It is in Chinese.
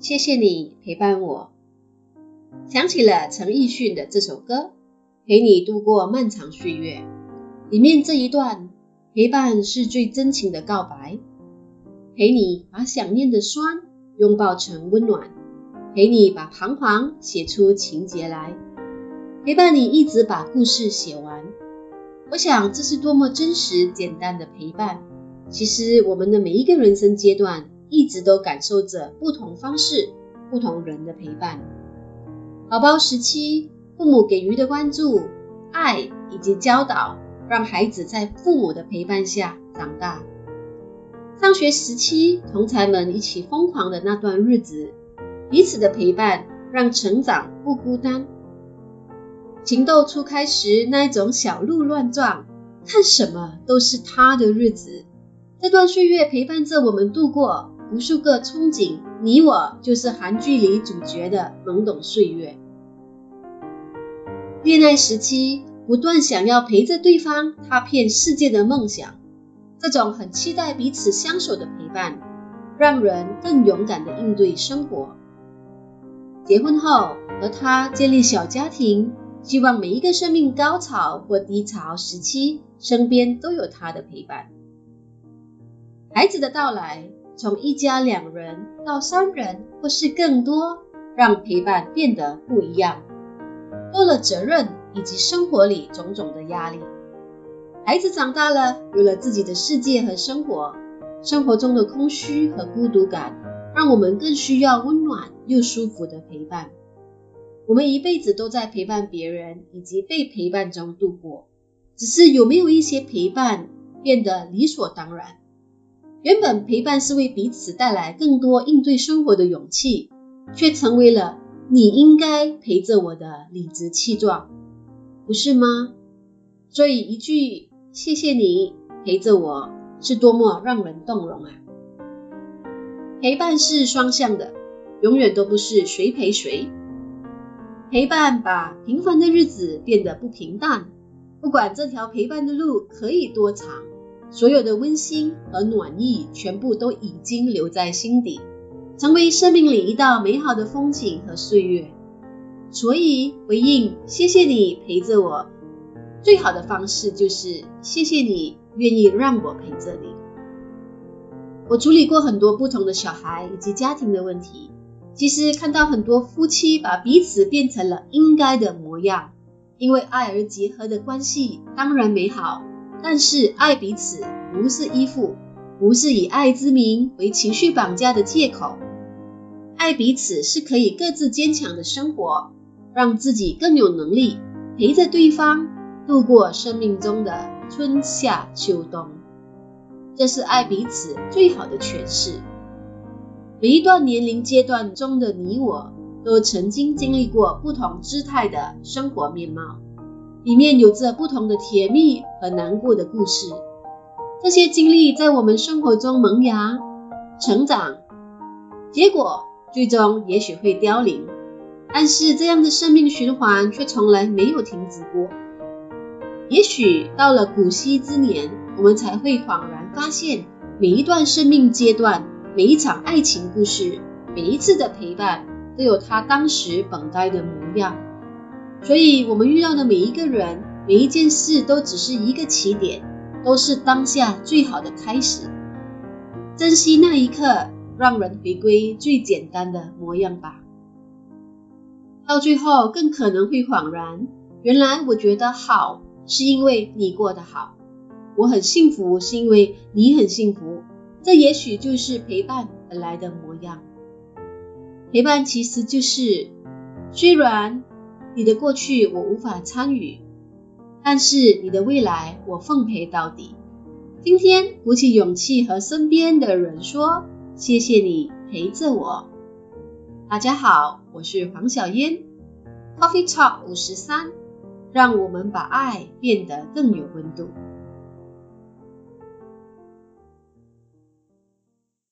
谢谢你陪伴我。想起了陈奕迅的这首歌《陪你度过漫长岁月》，里面这一段陪伴是最真情的告白，陪你把想念的酸拥抱成温暖，陪你把彷徨写出情节来，陪伴你一直把故事写完。我想这是多么真实简单的陪伴。其实我们的每一个人生阶段，一直都感受着不同方式、不同人的陪伴。宝宝时期，父母给予的关注、爱以及教导，让孩子在父母的陪伴下长大。上学时期，同才们一起疯狂的那段日子，彼此的陪伴让成长不孤单。情窦初开时，那一种小鹿乱撞，看什么都是他的日子。这段岁月陪伴着我们度过无数个憧憬，你我就是韩剧里主角的懵懂岁月。恋爱时期，不断想要陪着对方踏遍世界的梦想，这种很期待彼此相守的陪伴，让人更勇敢地应对生活。结婚后，和他建立小家庭，希望每一个生命高潮或低潮时期，身边都有他的陪伴。孩子的到来，从一家两人到三人或是更多，让陪伴变得不一样，多了责任以及生活里种种的压力。孩子长大了，有了自己的世界和生活，生活中的空虚和孤独感，让我们更需要温暖又舒服的陪伴。我们一辈子都在陪伴别人以及被陪伴中度过，只是有没有一些陪伴变得理所当然？原本陪伴是为彼此带来更多应对生活的勇气，却成为了你应该陪着我的理直气壮，不是吗？所以一句谢谢你陪着我，是多么让人动容啊！陪伴是双向的，永远都不是谁陪谁。陪伴把平凡的日子变得不平淡，不管这条陪伴的路可以多长。所有的温馨和暖意，全部都已经留在心底，成为生命里一道美好的风景和岁月。所以回应谢谢你陪着我，最好的方式就是谢谢你愿意让我陪着你。我处理过很多不同的小孩以及家庭的问题，其实看到很多夫妻把彼此变成了应该的模样，因为爱而结合的关系当然美好。但是爱彼此不是依附，不是以爱之名为情绪绑架的借口。爱彼此是可以各自坚强的生活，让自己更有能力陪着对方度过生命中的春夏秋冬。这是爱彼此最好的诠释。每一段年龄阶段中的你我，都曾经经历过不同姿态的生活面貌。里面有着不同的甜蜜和难过的故事，这些经历在我们生活中萌芽、成长，结果最终也许会凋零，但是这样的生命循环却从来没有停止过。也许到了古稀之年，我们才会恍然发现，每一段生命阶段、每一场爱情故事、每一次的陪伴，都有它当时本该的模样。所以，我们遇到的每一个人、每一件事，都只是一个起点，都是当下最好的开始。珍惜那一刻，让人回归最简单的模样吧。到最后，更可能会恍然，原来我觉得好，是因为你过得好；我很幸福，是因为你很幸福。这也许就是陪伴而来的模样。陪伴其实就是，虽然。你的过去我无法参与，但是你的未来我奉陪到底。今天鼓起勇气和身边的人说：“谢谢你陪着我。”大家好，我是黄小嫣，Coffee Talk 五十三，让我们把爱变得更有温度。